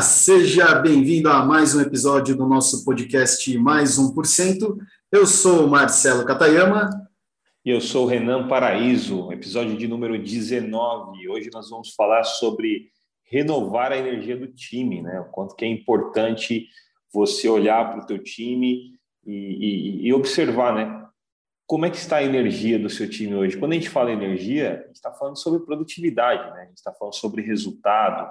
Seja bem-vindo a mais um episódio do nosso podcast Mais 1%. Eu sou Marcelo Catayama. E eu sou Renan Paraíso, episódio de número 19. Hoje nós vamos falar sobre renovar a energia do time, né? O quanto que é importante você olhar para o teu time e, e, e, observar, né? Como é que está a energia do seu time hoje? Quando a gente fala energia, a gente está falando sobre produtividade, né? A gente está falando sobre resultado,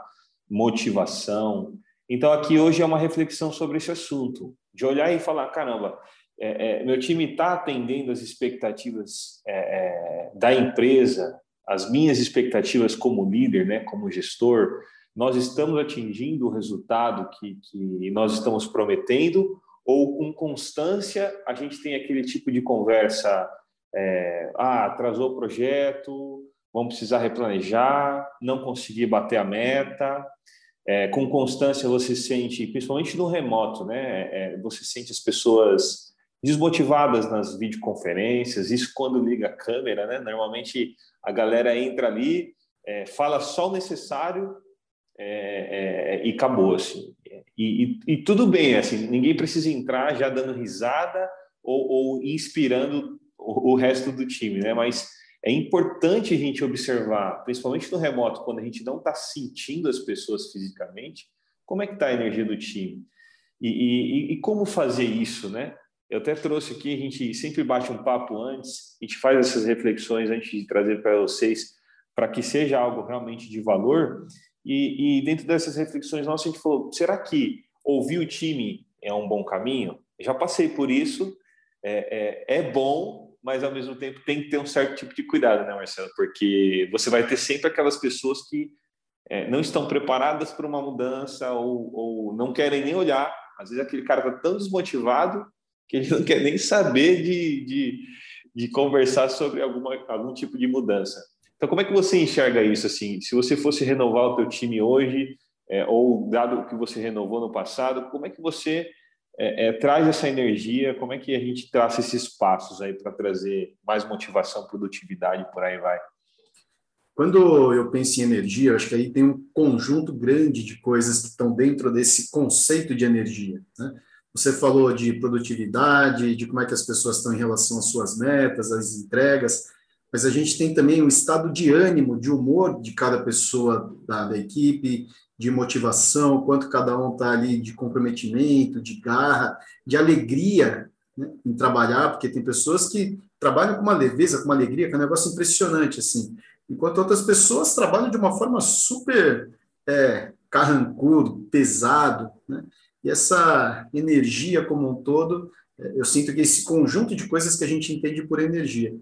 motivação. Então, aqui hoje é uma reflexão sobre esse assunto, de olhar e falar: caramba, é, é, meu time está atendendo as expectativas é, é, da empresa, as minhas expectativas como líder, né, como gestor, nós estamos atingindo o resultado que, que nós estamos prometendo, ou com constância a gente tem aquele tipo de conversa: é, ah, atrasou o projeto, vamos precisar replanejar, não conseguir bater a meta. É, com constância você sente, principalmente no remoto, né? É, você sente as pessoas desmotivadas nas videoconferências, isso quando liga a câmera, né? Normalmente a galera entra ali, é, fala só o necessário é, é, e acabou, assim. E, e, e, tudo bem, assim, ninguém precisa entrar já dando risada ou, ou inspirando o, o resto do time, né? Mas é importante a gente observar, principalmente no remoto, quando a gente não está sentindo as pessoas fisicamente, como é que está a energia do time. E, e, e, como fazer isso, né? Eu até trouxe aqui, a gente sempre bate um papo antes, a gente faz essas reflexões antes de trazer para vocês, para que seja algo realmente de valor. E, e, dentro dessas reflexões nossas, a gente falou: será que ouvir o time é um bom caminho? Já passei por isso, é, é, é bom, mas ao mesmo tempo tem que ter um certo tipo de cuidado, né, Marcelo? Porque você vai ter sempre aquelas pessoas que é, não estão preparadas para uma mudança ou, ou, não querem nem olhar. Às vezes aquele cara está tão desmotivado que ele não quer nem saber de, de, de conversar sobre alguma, algum tipo de mudança. Então, como é que você enxerga isso? Assim, se você fosse renovar o teu time hoje, é, ou dado que você renovou no passado, como é que você é, é, traz essa energia, como é que a gente traça esses passos aí para trazer mais motivação, produtividade, por aí vai? Quando eu penso em energia, acho que aí tem um conjunto grande de coisas que estão dentro desse conceito de energia. Né? Você falou de produtividade, de como é que as pessoas estão em relação às suas metas, às entregas, mas a gente tem também o estado de ânimo, de humor de cada pessoa da, da equipe, de motivação, quanto cada um está ali de comprometimento, de garra, de alegria né, em trabalhar, porque tem pessoas que trabalham com uma leveza, com uma alegria, que é um negócio impressionante, assim. Enquanto outras pessoas trabalham de uma forma super é, carrancudo, pesado, né? E essa energia como um todo, é, eu sinto que esse conjunto de coisas que a gente entende por energia.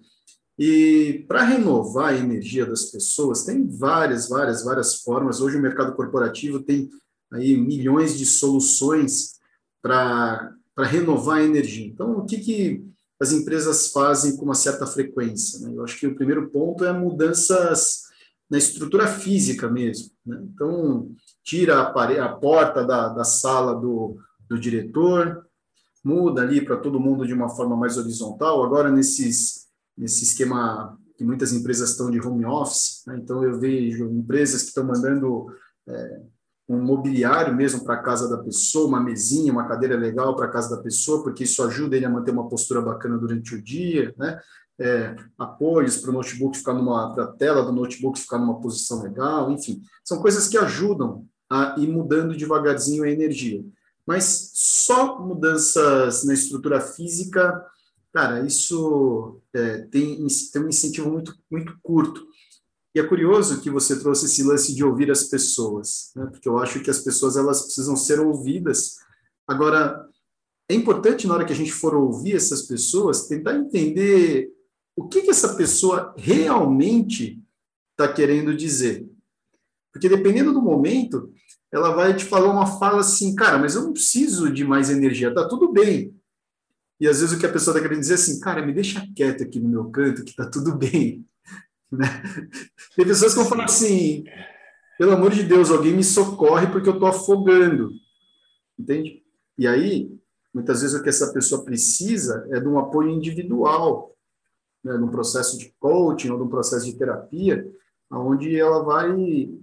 E para renovar a energia das pessoas, tem várias, várias, várias formas. Hoje o mercado corporativo tem aí milhões de soluções para renovar a energia. Então, o que, que as empresas fazem com uma certa frequência? Né? Eu acho que o primeiro ponto é mudanças na estrutura física mesmo. Né? Então, tira a, a porta da, da sala do, do diretor, muda ali para todo mundo de uma forma mais horizontal. Agora, nesses nesse esquema que muitas empresas estão de home office. Né? Então, eu vejo empresas que estão mandando é, um mobiliário mesmo para a casa da pessoa, uma mesinha, uma cadeira legal para a casa da pessoa, porque isso ajuda ele a manter uma postura bacana durante o dia, né? É, apoios para o notebook ficar numa, para a tela do notebook ficar numa posição legal, enfim, são coisas que ajudam a ir mudando devagarzinho a energia. Mas só mudanças na estrutura física Cara, isso é, tem, tem um incentivo muito, muito curto. E é curioso que você trouxe esse lance de ouvir as pessoas, né? porque eu acho que as pessoas elas precisam ser ouvidas. Agora, é importante na hora que a gente for ouvir essas pessoas, tentar entender o que, que essa pessoa realmente está querendo dizer. Porque dependendo do momento, ela vai te falar uma fala assim, cara, mas eu não preciso de mais energia, tá tudo bem. E às vezes o que a pessoa está querendo dizer é assim, cara, me deixa quieto aqui no meu canto, que está tudo bem. Né? Tem pessoas que vão falar assim, pelo amor de Deus, alguém me socorre porque eu estou afogando. Entende? E aí, muitas vezes o que essa pessoa precisa é de um apoio individual, né, num processo de coaching ou num processo de terapia, onde ela vai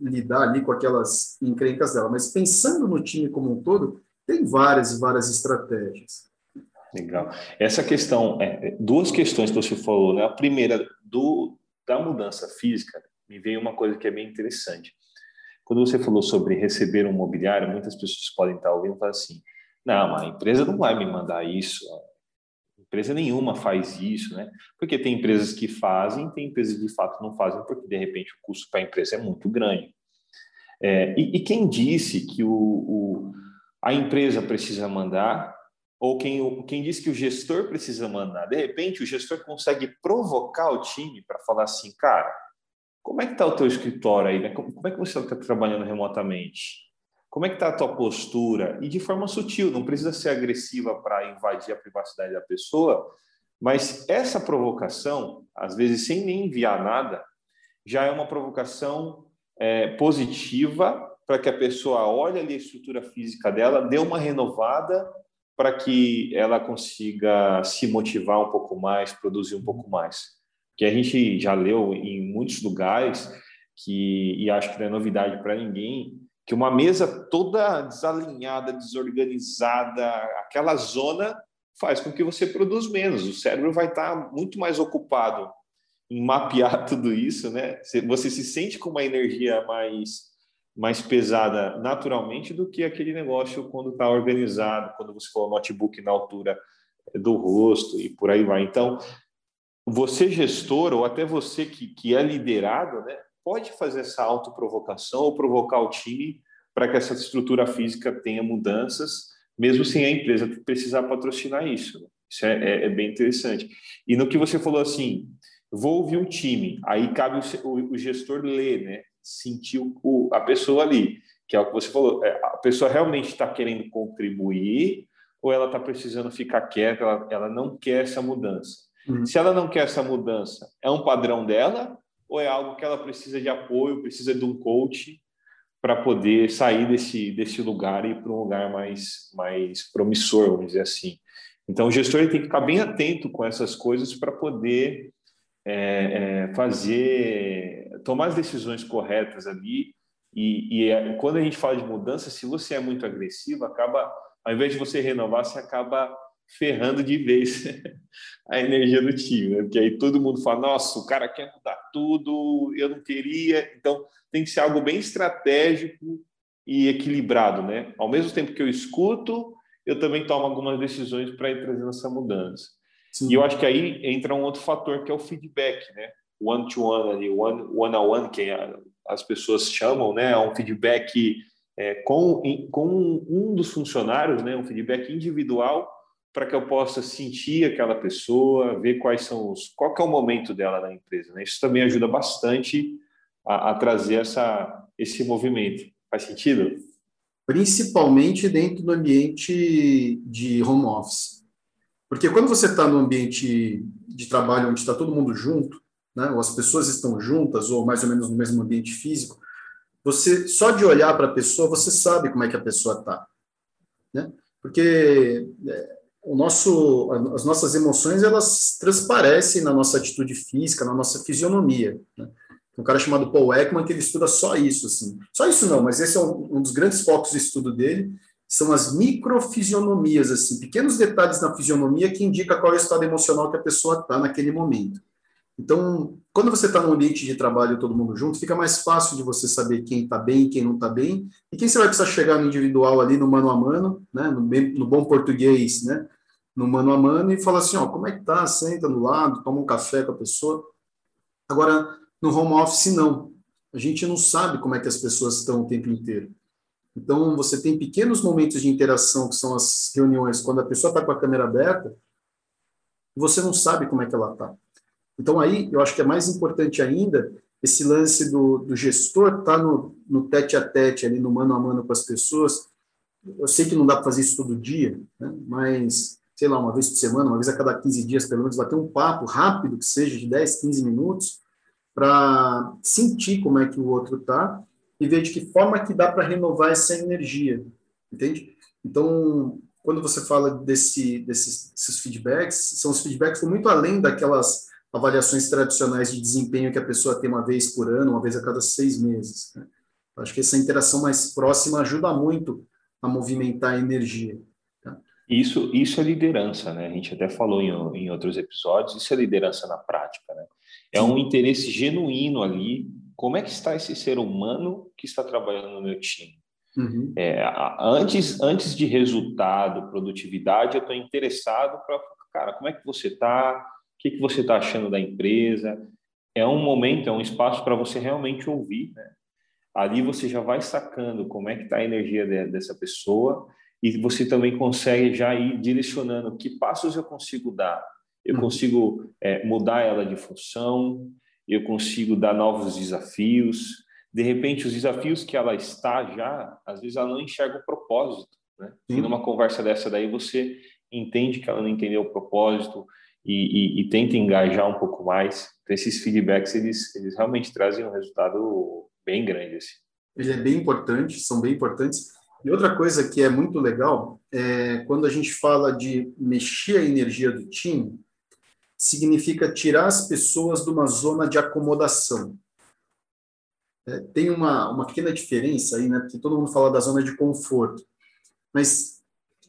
lidar ali com aquelas encrencas dela. Mas pensando no time como um todo, tem várias e várias estratégias. Legal. Essa questão, é, é, duas questões que você falou, né? A primeira, do, da mudança física, me veio uma coisa que é bem interessante. Quando você falou sobre receber um mobiliário, muitas pessoas podem estar ouvindo e falar assim: não, a empresa não vai me mandar isso, empresa nenhuma faz isso, né? Porque tem empresas que fazem, tem empresas que de fato não fazem, porque de repente o custo para a empresa é muito grande. É, e, e, quem disse que o, o, a empresa precisa mandar, ou quem, quem disse que o gestor precisa mandar? De repente o gestor consegue provocar o time para falar assim, cara, como é que está o teu escritório aí? Né? Como, como é que você está trabalhando remotamente? Como é que está a tua postura? E de forma sutil, não precisa ser agressiva para invadir a privacidade da pessoa, mas essa provocação, às vezes sem nem enviar nada, já é uma provocação é, positiva para que a pessoa olhe ali a estrutura física dela, dê uma renovada para que ela consiga se motivar um pouco mais, produzir um pouco mais. Que a gente já leu em muitos lugares que e acho que não é novidade para ninguém que uma mesa toda desalinhada, desorganizada, aquela zona faz com que você produza menos. O cérebro vai estar muito mais ocupado em mapear tudo isso, né? Você se sente com uma energia mais mais pesada naturalmente do que aquele negócio quando está organizado, quando você for o notebook na altura do rosto e por aí vai. Então, você gestor ou até você que, que é liderado, né? pode fazer essa autoprovocação ou provocar o time para que essa estrutura física tenha mudanças, mesmo sem a empresa precisar patrocinar isso. Isso é, é, é bem interessante. E no que você falou assim, vou ouvir um time, aí cabe o, o gestor ler, né? Sentir o, a pessoa ali, que é o que você falou. É, a pessoa realmente está querendo contribuir ou ela está precisando ficar quieta, ela, ela não quer essa mudança. Uhum. Se ela não quer essa mudança, é um padrão dela ou é algo que ela precisa de apoio, precisa de um coach para poder sair desse, desse lugar e ir para um lugar mais, mais promissor, vamos dizer assim. Então, o gestor tem que ficar bem atento com essas coisas para poder é, é, fazer, tomar as decisões corretas ali. E, e, é, quando a gente fala de mudança, se você é muito agressivo, acaba, ao invés de você renovar, você acaba ferrando de vez a energia do time, né? Porque aí todo mundo fala: nossa, o cara quer mudar tudo, eu não queria. Então, tem que ser algo bem estratégico e equilibrado, né? Ao mesmo tempo que eu escuto, eu também tomo algumas decisões para ir trazendo essa mudança. Sim. E eu acho que aí entra um outro fator que é o feedback, né? One to one ali, one, one on one, que as pessoas chamam, né? É um feedback é, com, com um dos funcionários, né? Um feedback individual para que eu possa sentir aquela pessoa, ver quais são os, qual é o momento dela na empresa. Né? Isso também ajuda bastante a, a, trazer essa, esse movimento. Faz sentido? Principalmente dentro do ambiente de home office. Porque quando você está no ambiente de trabalho onde está todo mundo junto, né, ou as pessoas estão juntas, ou mais ou menos no mesmo ambiente físico, você só de olhar para a pessoa, você sabe como é que a pessoa está. Né? Porque é, o nosso, as nossas emoções elas transparecem na nossa atitude física, na nossa fisionomia. Né? Um cara chamado Paul Ekman que ele estuda só isso, assim. Só isso não, mas esse é um, um dos grandes focos do estudo dele, são as microfisionomias, assim, pequenos detalhes na fisionomia que indica qual é o estado emocional que a pessoa está naquele momento. Então, quando você está num ambiente de trabalho todo mundo junto, fica mais fácil de você saber quem está bem, quem não está bem, e quem você vai precisar chegar no individual ali, no mano a mano, né, no, bem, no bom português, né, no mano a mano, e falar assim, ó, como é que tá? Senta do lado, toma um café com a pessoa. Agora, no home office, não. A gente não sabe como é que as pessoas estão o tempo inteiro. Então, você tem pequenos momentos de interação, que são as reuniões, quando a pessoa está com a câmera aberta, você não sabe como é que ela está. Então, aí, eu acho que é mais importante ainda esse lance do, do gestor estar tá no, no tete a tete, ali no mano a mano com as pessoas. Eu sei que não dá para fazer isso todo dia, né? mas, sei lá, uma vez por semana, uma vez a cada 15 dias, pelo menos, bater um papo rápido, que seja de 10, 15 minutos, para sentir como é que o outro está e ver de que forma que dá para renovar essa energia, entende? Então, quando você fala desse, desses, desses feedbacks, são os feedbacks muito além daquelas avaliações tradicionais de desempenho que a pessoa tem uma vez por ano, uma vez a cada seis meses. Né? Acho que essa interação mais próxima ajuda muito a movimentar a energia. Tá? Isso, isso é liderança, né? A gente até falou em, em outros episódios, isso é liderança na prática, né? É um interesse genuíno ali. Como é que está esse ser humano que está trabalhando no meu time? Uhum. É, antes, antes de resultado, produtividade, eu estou interessado para, cara, como é que você está? O que, que você está achando da empresa? É um momento, é um espaço para você realmente ouvir, né? Ali você já vai sacando como é que está a energia de, dessa pessoa e você também consegue já ir direcionando que passos eu consigo dar. Eu uhum. consigo é, mudar ela de função, eu consigo dar novos desafios, de repente, os desafios que ela está já, às vezes ela não enxerga o propósito. Né? E numa conversa dessa daí, você entende que ela não entendeu o propósito e, e, e tenta engajar um pouco mais. Então, esses feedbacks, eles, eles realmente trazem um resultado bem grande. Assim. Ele é bem importante, são bem importantes. E outra coisa que é muito legal é quando a gente fala de mexer a energia do time, significa tirar as pessoas de uma zona de acomodação. É, tem uma, uma pequena diferença aí, né? Porque todo mundo fala da zona de conforto. Mas,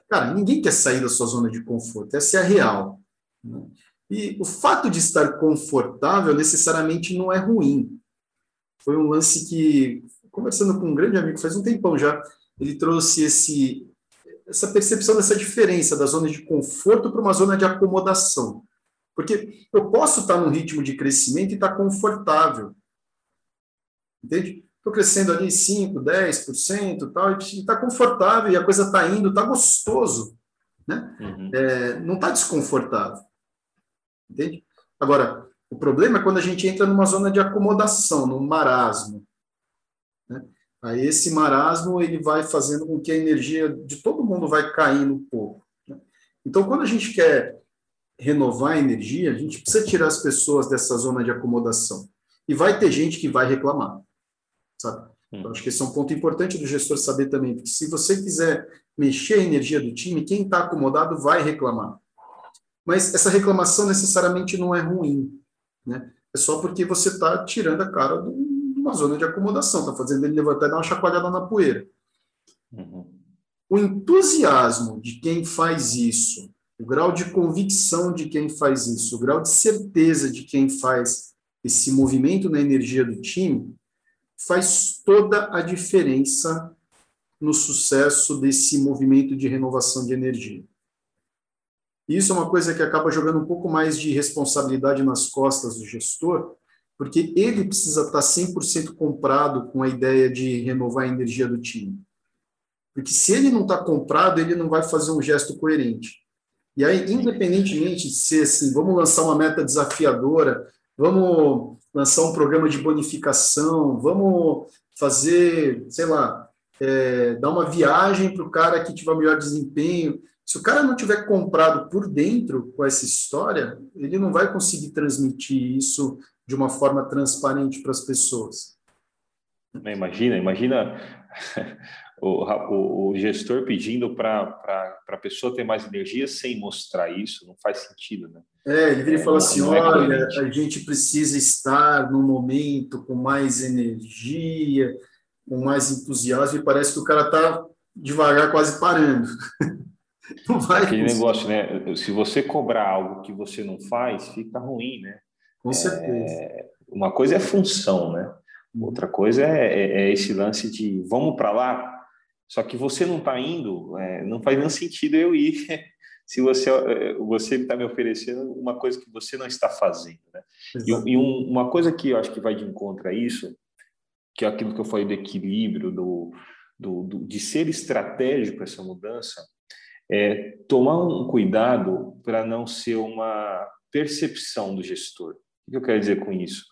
cara, ninguém quer sair da sua zona de conforto. Essa é a real. Né? E o fato de estar confortável necessariamente não é ruim. Foi um lance que, conversando com um grande amigo faz um tempão já, ele trouxe esse, essa percepção dessa diferença da zona de conforto para uma zona de acomodação. Porque eu posso estar num ritmo de crescimento e estar confortável entende? Estou crescendo ali 5%, 10%, tal, e está confortável, e a coisa está indo, está gostoso, né? Uhum. É, não está desconfortável, entende? Agora, o problema é quando a gente entra numa zona de acomodação, num marasmo, né? Aí esse marasmo ele vai fazendo com que a energia de todo mundo vai caindo um pouco. Né? Então, quando a gente quer renovar a energia, a gente precisa tirar as pessoas dessa zona de acomodação. E vai ter gente que vai reclamar sabe? Então, acho que esse é um ponto importante do gestor saber também, porque se você quiser mexer a energia do time, quem está acomodado vai reclamar. Mas essa reclamação necessariamente não é ruim, né? É só porque você está tirando a cara de uma zona de acomodação, está fazendo ele levantar e dar uma chacoalhada na poeira. Uhum. O entusiasmo de quem faz isso, o grau de convicção de quem faz isso, o grau de certeza de quem faz esse movimento na energia do time, faz toda a diferença no sucesso desse movimento de renovação de energia. Isso é uma coisa que acaba jogando um pouco mais de responsabilidade nas costas do gestor, porque ele precisa estar 100% comprado com a ideia de renovar a energia do time. Porque se ele não está comprado, ele não vai fazer um gesto coerente. E aí, independentemente de ser assim, vamos lançar uma meta desafiadora, vamos lançar um programa de bonificação, vamos fazer, sei lá, é, dar uma viagem para o cara que tiver melhor desempenho. Se o cara não tiver comprado por dentro com essa história, ele não vai conseguir transmitir isso de uma forma transparente para as pessoas. Imagina, imagina o, o, o gestor pedindo para a pessoa ter mais energia sem mostrar isso, não faz sentido, né? É, ele vira e fala é, assim, é olha, a gente precisa estar no momento com mais energia, com mais entusiasmo, e parece que o cara está devagar, quase parando. Não vai Aquele negócio, né? Se você cobrar algo que você não faz, fica ruim, né? Com certeza. É, uma coisa é função, né? Outra coisa é, é, é esse lance de vamos para lá, só que você não está indo, é, não faz nenhum sentido eu ir se você é, você está me oferecendo uma coisa que você não está fazendo. Né? E, e um, uma coisa que eu acho que vai de encontro a isso, que é aquilo que eu falei do equilíbrio, do, do, do de ser estratégico essa mudança, é tomar um cuidado para não ser uma percepção do gestor. O que eu quero dizer com isso?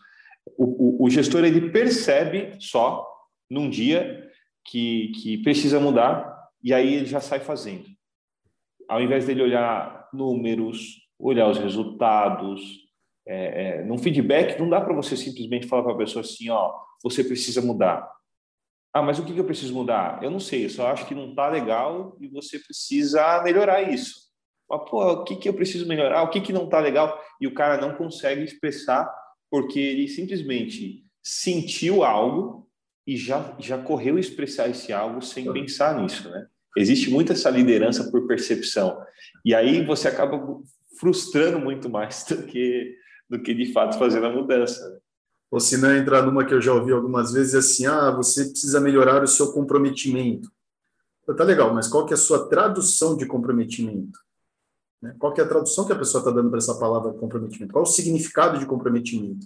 O, o, o gestor ele percebe só num dia que, que precisa mudar e aí ele já sai fazendo. Ao invés dele olhar números, olhar os resultados, é, é, num feedback não dá para você simplesmente falar para a pessoa assim, ó, você precisa mudar. Ah, mas o que, que eu preciso mudar? Eu não sei, eu só acho que não está legal e você precisa melhorar isso. Fala, pô, o que, que eu preciso melhorar? O que, que não está legal? E o cara não consegue expressar porque ele simplesmente sentiu algo e já, já correu expressar esse algo sem pensar nisso, né? Existe muita essa liderança por percepção. E aí você acaba frustrando muito mais do que, do que de fato fazendo a mudança. Né? Ou se não entrar numa que eu já ouvi algumas vezes assim, ah, você precisa melhorar o seu comprometimento. Tá legal, mas qual que é a sua tradução de comprometimento? Né? Qual que é a tradução que a pessoa está dando para essa palavra comprometimento? Qual o significado de comprometimento?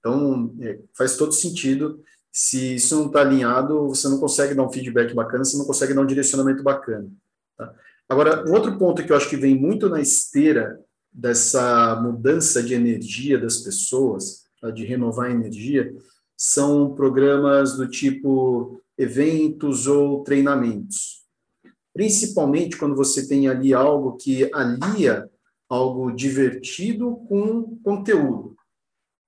Então, é, faz todo sentido. Se isso não está alinhado, você não consegue dar um feedback bacana, você não consegue dar um direcionamento bacana. Tá? Agora, outro ponto que eu acho que vem muito na esteira dessa mudança de energia das pessoas, tá? de renovar a energia, são programas do tipo eventos ou treinamentos. Principalmente quando você tem ali algo que alia algo divertido com conteúdo,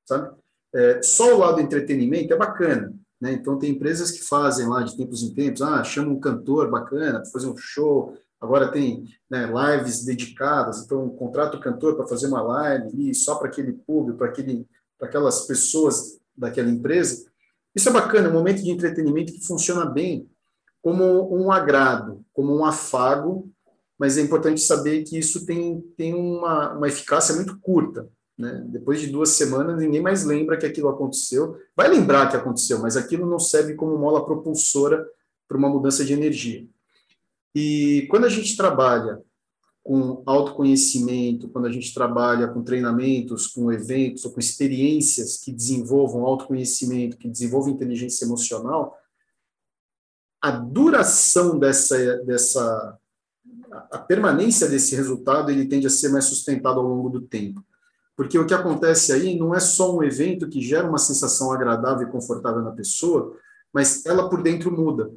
sabe? É, só o lado entretenimento é bacana, né? Então tem empresas que fazem lá de tempos em tempos, ah, chama um cantor bacana para fazer um show. Agora tem né, lives dedicadas, então contrata o cantor para fazer uma live só para aquele público, para aquelas pessoas daquela empresa. Isso é bacana, é um momento de entretenimento que funciona bem como um agrado, como um afago, mas é importante saber que isso tem, tem uma, uma eficácia muito curta. Né? Depois de duas semanas, ninguém mais lembra que aquilo aconteceu. Vai lembrar que aconteceu, mas aquilo não serve como mola propulsora para uma mudança de energia. E quando a gente trabalha com autoconhecimento, quando a gente trabalha com treinamentos, com eventos ou com experiências que desenvolvam autoconhecimento, que desenvolvam inteligência emocional, a duração dessa, dessa a permanência desse resultado ele tende a ser mais sustentado ao longo do tempo. Porque o que acontece aí não é só um evento que gera uma sensação agradável e confortável na pessoa, mas ela por dentro muda.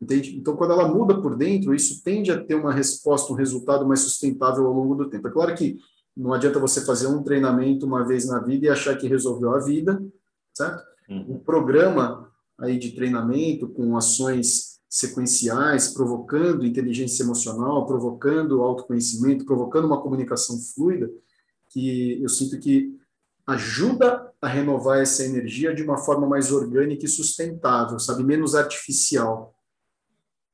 Entende? Então, quando ela muda por dentro, isso tende a ter uma resposta, um resultado mais sustentável ao longo do tempo. É claro que não adianta você fazer um treinamento uma vez na vida e achar que resolveu a vida, certo? Uhum. Um programa aí de treinamento com ações sequenciais, provocando inteligência emocional, provocando autoconhecimento, provocando uma comunicação fluida, que eu sinto que ajuda a renovar essa energia de uma forma mais orgânica e sustentável, sabe, menos artificial.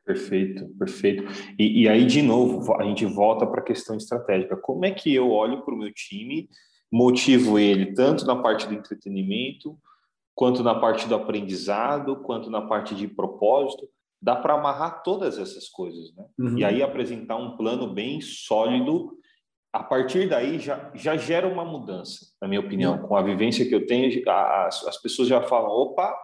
Perfeito, perfeito. E, e aí, de novo, a gente volta para a questão estratégica. Como é que eu olho para o meu time, motivo ele tanto na parte do entretenimento, quanto na parte do aprendizado, quanto na parte de propósito? Dá para amarrar todas essas coisas, né? Uhum. E aí apresentar um plano bem sólido a partir daí já, já gera uma mudança, na minha opinião. Com a vivência que eu tenho, as, as pessoas já falam: opa,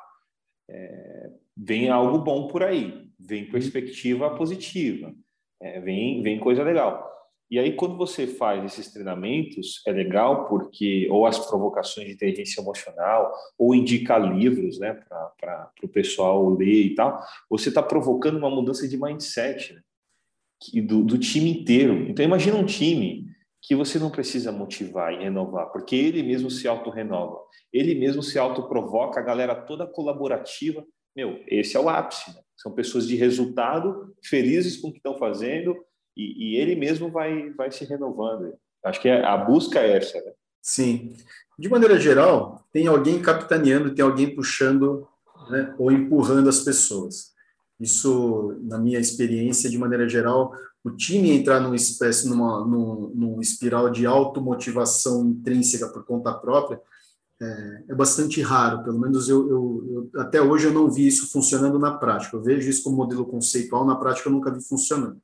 é, vem algo bom por aí, vem perspectiva positiva, é, vem, vem coisa legal. E aí, quando você faz esses treinamentos, é legal porque, ou as provocações de inteligência emocional, ou indicar livros né, para o pessoal ler e tal, você está provocando uma mudança de mindset né, do, do time inteiro. Então, imagina um time que você não precisa motivar e renovar, porque ele mesmo se auto-renova, ele mesmo se auto-provoca, a galera toda colaborativa. Meu, esse é o ápice. Né? São pessoas de resultado, felizes com o que estão fazendo, e, e, ele mesmo vai, vai se renovando. Acho que é, a busca é essa. Né? Sim. De maneira geral, tem alguém capitaneando, tem alguém puxando né, ou empurrando as pessoas. Isso, na minha experiência, de maneira geral, o time entrar numa espécie, numa, num, num espiral de automotivação intrínseca por conta própria, é, é bastante raro, pelo menos eu, eu, eu, até hoje eu não vi isso funcionando na prática. Eu vejo isso como modelo conceitual, na prática eu nunca vi funcionando.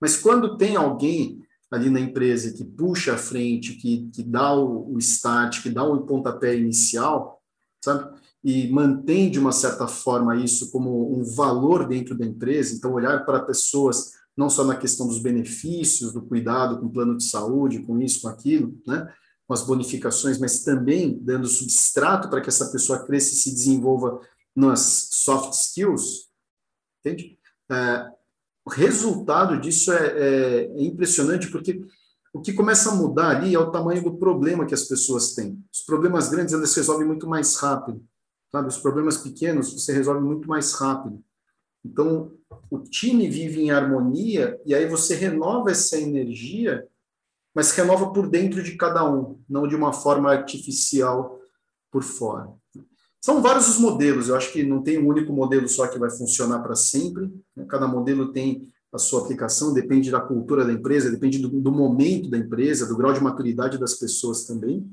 Mas quando tem alguém ali na empresa que puxa a frente, que, que dá o, o start, que dá o pontapé inicial, sabe? E mantém de uma certa forma isso como um valor dentro da empresa, então olhar para pessoas não só na questão dos benefícios, do cuidado com plano de saúde, com isso, com aquilo, né? com as bonificações, mas também dando substrato para que essa pessoa cresça e se desenvolva nas soft skills, entende? É, o resultado disso é, é, é, impressionante, porque o que começa a mudar ali é o tamanho do problema que as pessoas têm. Os problemas grandes, eles resolvem muito mais rápido, sabe? Os problemas pequenos, você resolve muito mais rápido. Então, o time vive em harmonia e aí você renova essa energia, mas renova por dentro de cada um, não de uma forma artificial por fora. São vários os modelos, eu acho que não tem um único modelo só que vai funcionar para sempre, né? cada modelo tem a sua aplicação, depende da cultura da empresa, depende do, do momento da empresa, do grau de maturidade das pessoas também.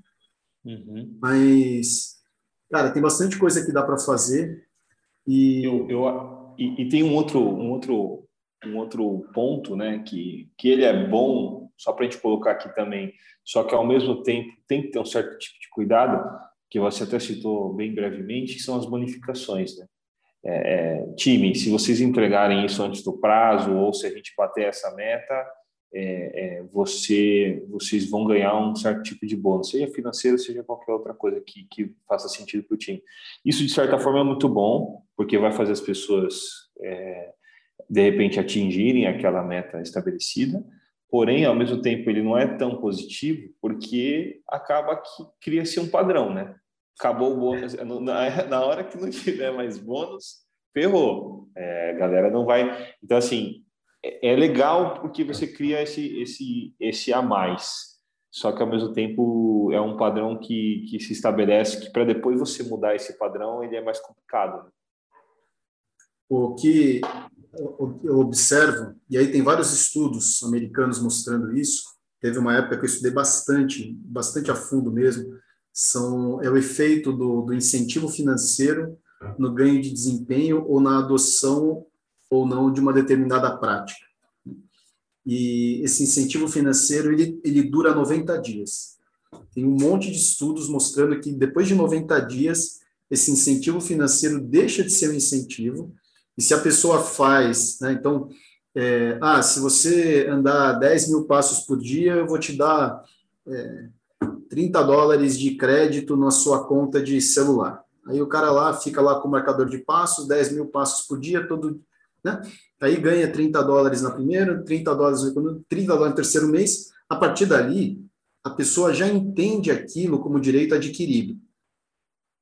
Uhum. Mas, cara, tem bastante coisa que dá para fazer. E... Eu, eu, e, e, tem um outro, um outro, um outro ponto, né, que, que ele é bom, só para a gente colocar aqui também, só que ao mesmo tempo tem que ter um certo tipo de cuidado, que você até citou bem brevemente, que são as bonificações, né? É, é, time, se vocês entregarem isso antes do prazo ou se a gente bater essa meta, é, é, você, vocês vão ganhar um certo tipo de bônus, seja financeiro, seja qualquer outra coisa que, que faça sentido para o time. Isso, de certa forma, é muito bom, porque vai fazer as pessoas, é, de repente, atingirem aquela meta estabelecida, porém, ao mesmo tempo, ele não é tão positivo, porque acaba que cria-se um padrão, né? acabou o bônus. Na, hora que não tiver mais bônus, ferrou. É, a galera não vai. Então, assim, é, é legal porque você cria esse, esse, esse a mais. Só que, ao mesmo tempo, é um padrão que, que se estabelece que, para depois você mudar esse padrão, ele é mais complicado. O que eu observo, e aí tem vários estudos americanos mostrando isso, teve uma época que eu estudei bastante, bastante a fundo mesmo, são é o efeito do, do incentivo financeiro no ganho de desempenho ou na adoção ou não de uma determinada prática. E esse incentivo financeiro ele, ele dura 90 dias. Tem um monte de estudos mostrando que depois de 90 dias esse incentivo financeiro deixa de ser um incentivo e se a pessoa faz, né, então, é, ah, se você andar 10 mil passos por dia, eu vou te dar é, 30 dólares de crédito na sua conta de celular. Aí o cara lá fica lá com o marcador de passos, 10 mil passos por dia, todo, né? Aí ganha 30 dólares na primeira, 30 dólares no segundo, 30 dólares no terceiro mês. A partir dali, a pessoa já entende aquilo como direito adquirido.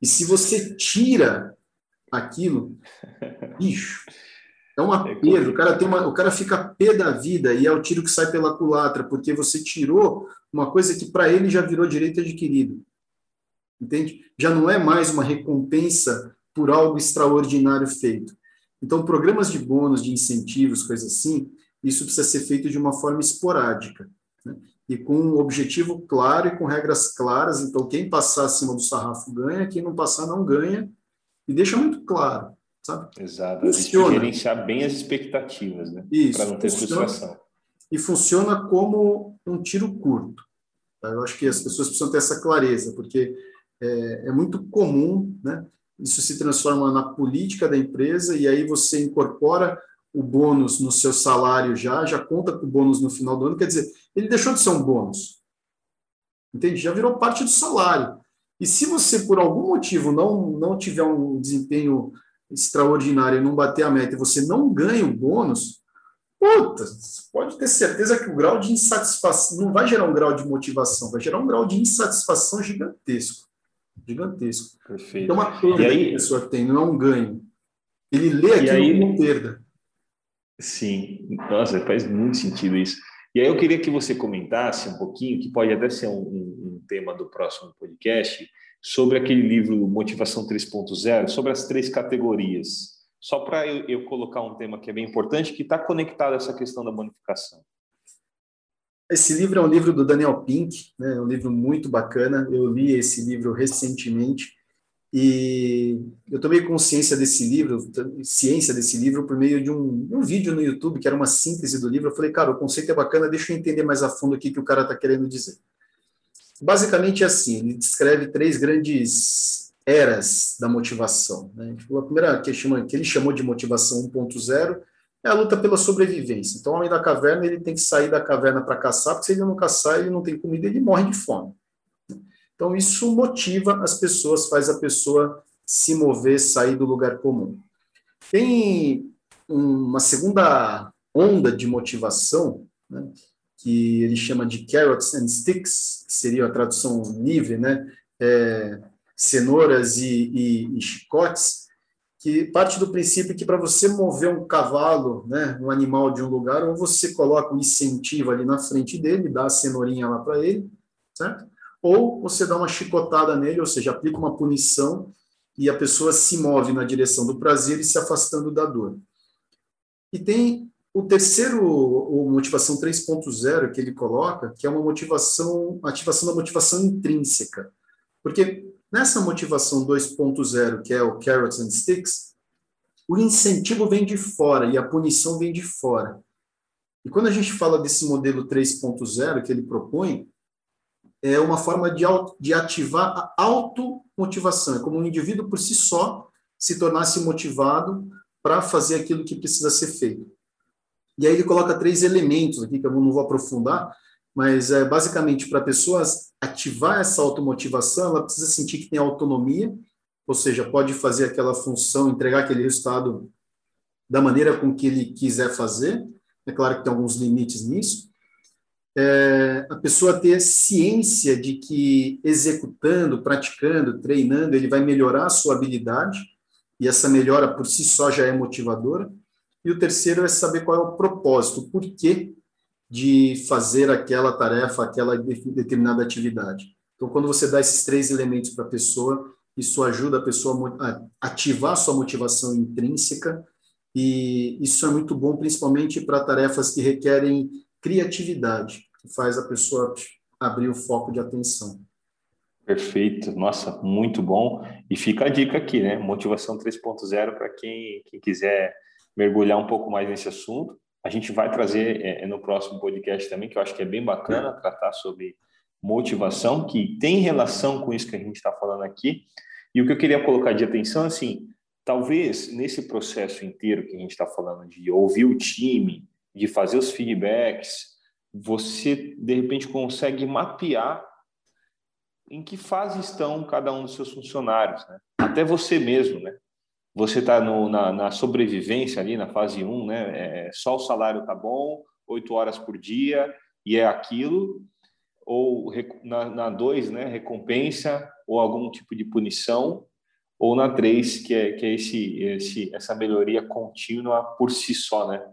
E se você tira aquilo, bicho, é uma é perda. O cara, tem uma, o cara fica pé da vida e é o tiro que sai pela culatra, porque você tirou uma coisa que para ele já virou direito adquirido. Entende? Já não é mais uma recompensa por algo extraordinário feito. Então, programas de bônus, de incentivos, coisas assim, isso precisa ser feito de uma forma esporádica. Né? E com um objetivo claro e com regras claras. Então, quem passar acima do sarrafo ganha, quem não passar não ganha. E deixa muito claro sabe? Exato, funciona. gerenciar bem as expectativas, né? Para não ter funciona, frustração. E funciona como um tiro curto. Tá? Eu acho que as pessoas precisam ter essa clareza, porque é, é muito comum, né? Isso se transforma na política da empresa e aí você incorpora o bônus no seu salário já, já conta com o bônus no final do ano, quer dizer, ele deixou de ser um bônus. Entende? Já virou parte do salário. E se você, por algum motivo, não, não tiver um desempenho extraordinária e não bater a meta e você não ganha o bônus, puta, pode ter certeza que o grau de insatisfação não vai gerar um grau de motivação, vai gerar um grau de insatisfação gigantesco. Gigantesco. Perfeito. Então, uma perda aí, que a pessoa tem, não é um ganho. Ele lê aquilo aí, como perda. Sim, nossa, faz muito sentido isso. E aí eu queria que você comentasse um pouquinho, que pode até ser um, um, um tema do próximo podcast, sobre aquele livro Motivação 3.0, sobre as três categorias. Só para eu, eu, colocar um tema que é bem importante, que está conectado a essa questão da bonificação. Esse livro é um livro do Daniel Pink, né? é um livro muito bacana. Eu li esse livro recentemente e eu tomei consciência desse livro, ciência desse livro, por meio de um, um vídeo no YouTube, que era uma síntese do livro. Eu falei, cara, o conceito é bacana, deixa eu entender mais a fundo o que o cara está querendo dizer. Basicamente é assim, ele descreve três grandes eras da motivação. Né? Tipo, a primeira que, chama, que ele chamou de motivação 1.0 é a luta pela sobrevivência. Então, o homem da caverna ele tem que sair da caverna para caçar, porque se ele não caçar, ele não tem comida, ele morre de fome. Então, isso motiva as pessoas, faz a pessoa se mover, sair do lugar comum. Tem uma segunda onda de motivação, né, que ele chama de carrots and sticks, que seria a tradução livre, né? É, cenouras e, e, e, chicotes, que parte do princípio que para você mover um cavalo, né, um animal de um lugar, ou você coloca um incentivo ali na frente dele, dá a cenourinha lá para ele, certo? Ou você dá uma chicotada nele, ou seja, aplica uma punição e a pessoa se move na direção do prazer e se afastando da dor. E tem o terceiro, o motivação 3.0 que ele coloca, que é uma motivação, ativação da motivação intrínseca. Porque Nessa motivação 2.0, que é o carrots and sticks, o incentivo vem de fora e a punição vem de fora. E quando a gente fala desse modelo 3.0 que ele propõe, é uma forma de, de ativar a automotivação. É como um indivíduo por si só se tornasse motivado para fazer aquilo que precisa ser feito. E aí ele coloca três elementos aqui, que eu não vou aprofundar, mas é, basicamente para a pessoa ativar essa automotivação, ela precisa sentir que tem autonomia, ou seja, pode fazer aquela função, entregar aquele resultado da maneira com que ele quiser fazer. É claro que tem alguns limites nisso. É, a pessoa ter ciência de que executando, praticando, treinando, ele vai melhorar a sua habilidade, e essa melhora por si só já é motivadora. E o terceiro é saber qual é o propósito, o porquê de fazer aquela tarefa, aquela determinada atividade. Então, quando você dá esses três elementos para a pessoa, isso ajuda a pessoa a ativar sua motivação intrínseca, e isso é muito bom, principalmente para tarefas que requerem criatividade, que faz a pessoa abrir o foco de atenção. Perfeito, nossa, muito bom. E fica a dica aqui, né? Motivação 3.0 para quem, quem quiser mergulhar um pouco mais nesse assunto. A gente vai trazer é, é, no próximo podcast também, que eu acho que é bem bacana tratar sobre motivação, que tem relação com isso que a gente está falando aqui. E o que eu queria colocar de atenção, assim, talvez nesse processo inteiro que a gente está falando de ouvir o time, de fazer os feedbacks, você de repente consegue mapear em que fase estão cada um dos seus funcionários, né? Até você mesmo, né? você está na, na, sobrevivência ali, na fase 1, né? É, só o salário tá bom, oito horas por dia, e é aquilo, ou na 2, né? Recompensa, ou algum tipo de punição, ou na 3, que é, que é esse, esse, essa melhoria contínua por si só, né?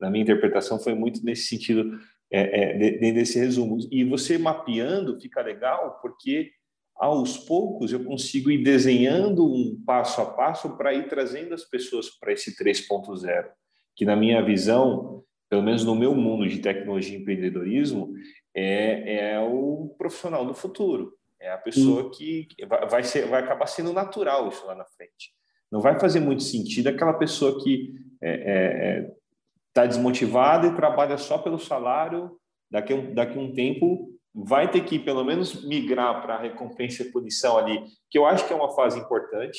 Na minha interpretação, foi muito nesse sentido, é, é, dentro desse resumo. E você mapeando fica legal, porque aos poucos eu consigo ir desenhando um passo a passo para ir trazendo as pessoas para esse 3.0, que na minha visão, pelo menos no meu mundo de tecnologia e empreendedorismo, é, é o profissional do futuro. É a pessoa que vai, ser, vai acabar sendo natural isso lá na frente. Não vai fazer muito sentido aquela pessoa que está é, é, tá desmotivada e trabalha só pelo salário, daqui, daqui a um tempo vai ter que pelo menos migrar para a recompensa e punição ali, que eu acho que é uma fase importante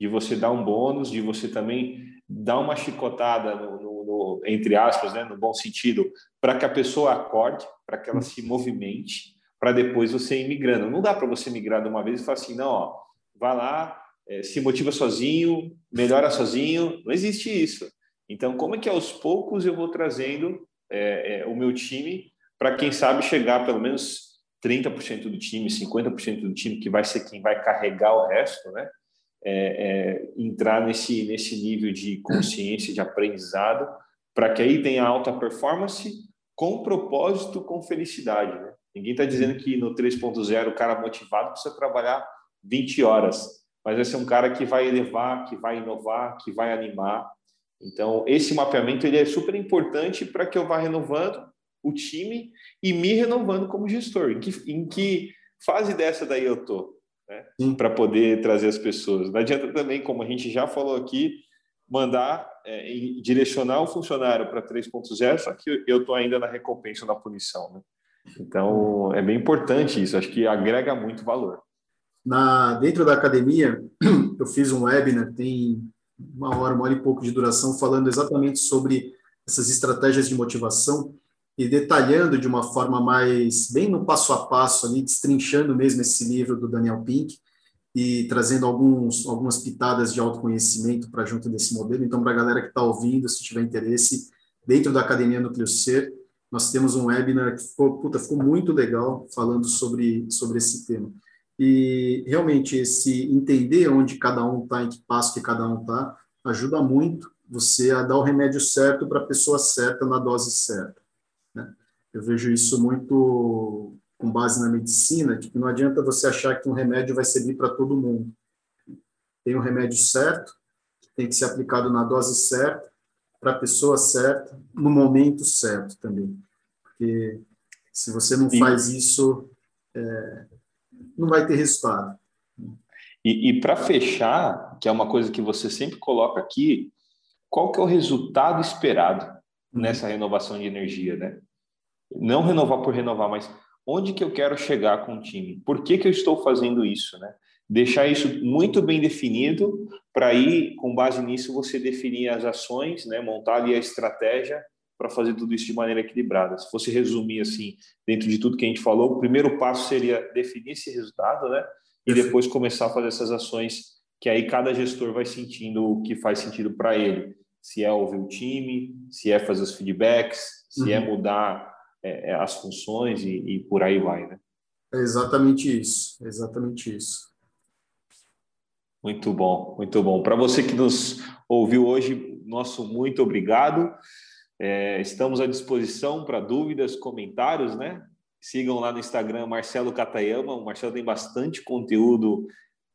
de você dar um bônus, de você também dar uma chicotada no, no, no entre aspas, né, no bom sentido, para que a pessoa acorde, para que ela se movimente, para depois você ir migrando. Não dá para você migrar de uma vez e falar assim, não, ó, vai lá, é, se motiva sozinho, melhora sozinho. Não existe isso. Então, como é que aos poucos eu vou trazendo é, é, o meu time para quem sabe chegar pelo menos 30% do time, 50% do time, que vai ser quem vai carregar o resto, né? É, é, entrar nesse, nesse nível de consciência, de aprendizado, para que aí tenha alta performance com propósito, com felicidade. Né? Ninguém está dizendo que no 3.0 o cara motivado precisa trabalhar 20 horas, mas vai ser um cara que vai elevar, que vai inovar, que vai animar. Então, esse mapeamento ele é super importante para que eu vá renovando o time e me renovando como gestor. Em que, em que fase dessa daí eu tô? Né? Para poder trazer as pessoas. Não adianta também, como a gente já falou aqui, mandar é, direcionar o funcionário para 3.0, só que eu estou ainda na recompensa na punição. Né? Então, é bem importante isso, acho que agrega muito valor. Na, dentro da academia, eu fiz um webinar, tem uma hora, uma hora e pouco de duração, falando exatamente sobre essas estratégias de motivação e detalhando de uma forma mais bem no passo a passo ali, destrinchando mesmo esse livro do Daniel Pink e trazendo alguns algumas pitadas de autoconhecimento para junto desse modelo. Então, para a galera que está ouvindo, se tiver interesse, dentro da Academia Núcleo Ser, nós temos um webinar que ficou, puta, ficou muito legal falando sobre, sobre esse tema. E realmente esse entender onde cada um está, em que passo que cada um está, ajuda muito você a dar o remédio certo para a pessoa certa na dose certa. Né? Eu vejo isso muito com base na medicina, que não adianta você achar que um remédio vai servir para todo mundo. Tem o um remédio certo, que tem que ser aplicado na dose certa, para a pessoa certa, no momento certo também. Porque se você não faz isso, é, não vai ter resultado. E, e para fechar, que é uma coisa que você sempre coloca aqui, qual que é o resultado esperado nessa renovação de energia, né? Não renovar por renovar, mas onde que eu quero chegar com o time? Por que, que eu estou fazendo isso, né? Deixar isso muito bem definido, para aí, com base nisso, você definir as ações, né? montar ali a estratégia para fazer tudo isso de maneira equilibrada. Se fosse resumir assim, dentro de tudo que a gente falou, o primeiro passo seria definir esse resultado, né? E depois começar a fazer essas ações que aí cada gestor vai sentindo o que faz sentido para ele. Se é ouvir o time, se é fazer os feedbacks, se é uhum. é mudar é, é, as funções e, e, por aí vai, né? É exatamente isso, é exatamente isso. Muito bom, muito bom. Para você que nos ouviu hoje, nosso muito obrigado. É, estamos à disposição para dúvidas, comentários, né? Sigam lá no Instagram Marcelo Catayama. O Marcelo tem bastante conteúdo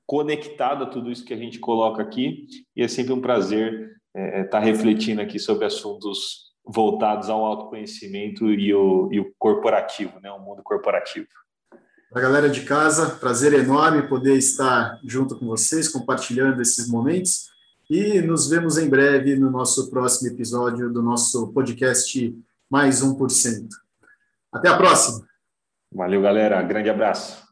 conectado a tudo isso que a gente coloca aqui e é sempre um prazer estar é, tá refletindo aqui sobre assuntos voltados ao autoconhecimento e o, e o corporativo, né, o mundo corporativo. Para a galera de casa, prazer enorme poder estar junto com vocês, compartilhando esses momentos. E nos vemos em breve no nosso próximo episódio do nosso podcast Mais 1%. Até a próxima. Valeu, galera. Grande abraço.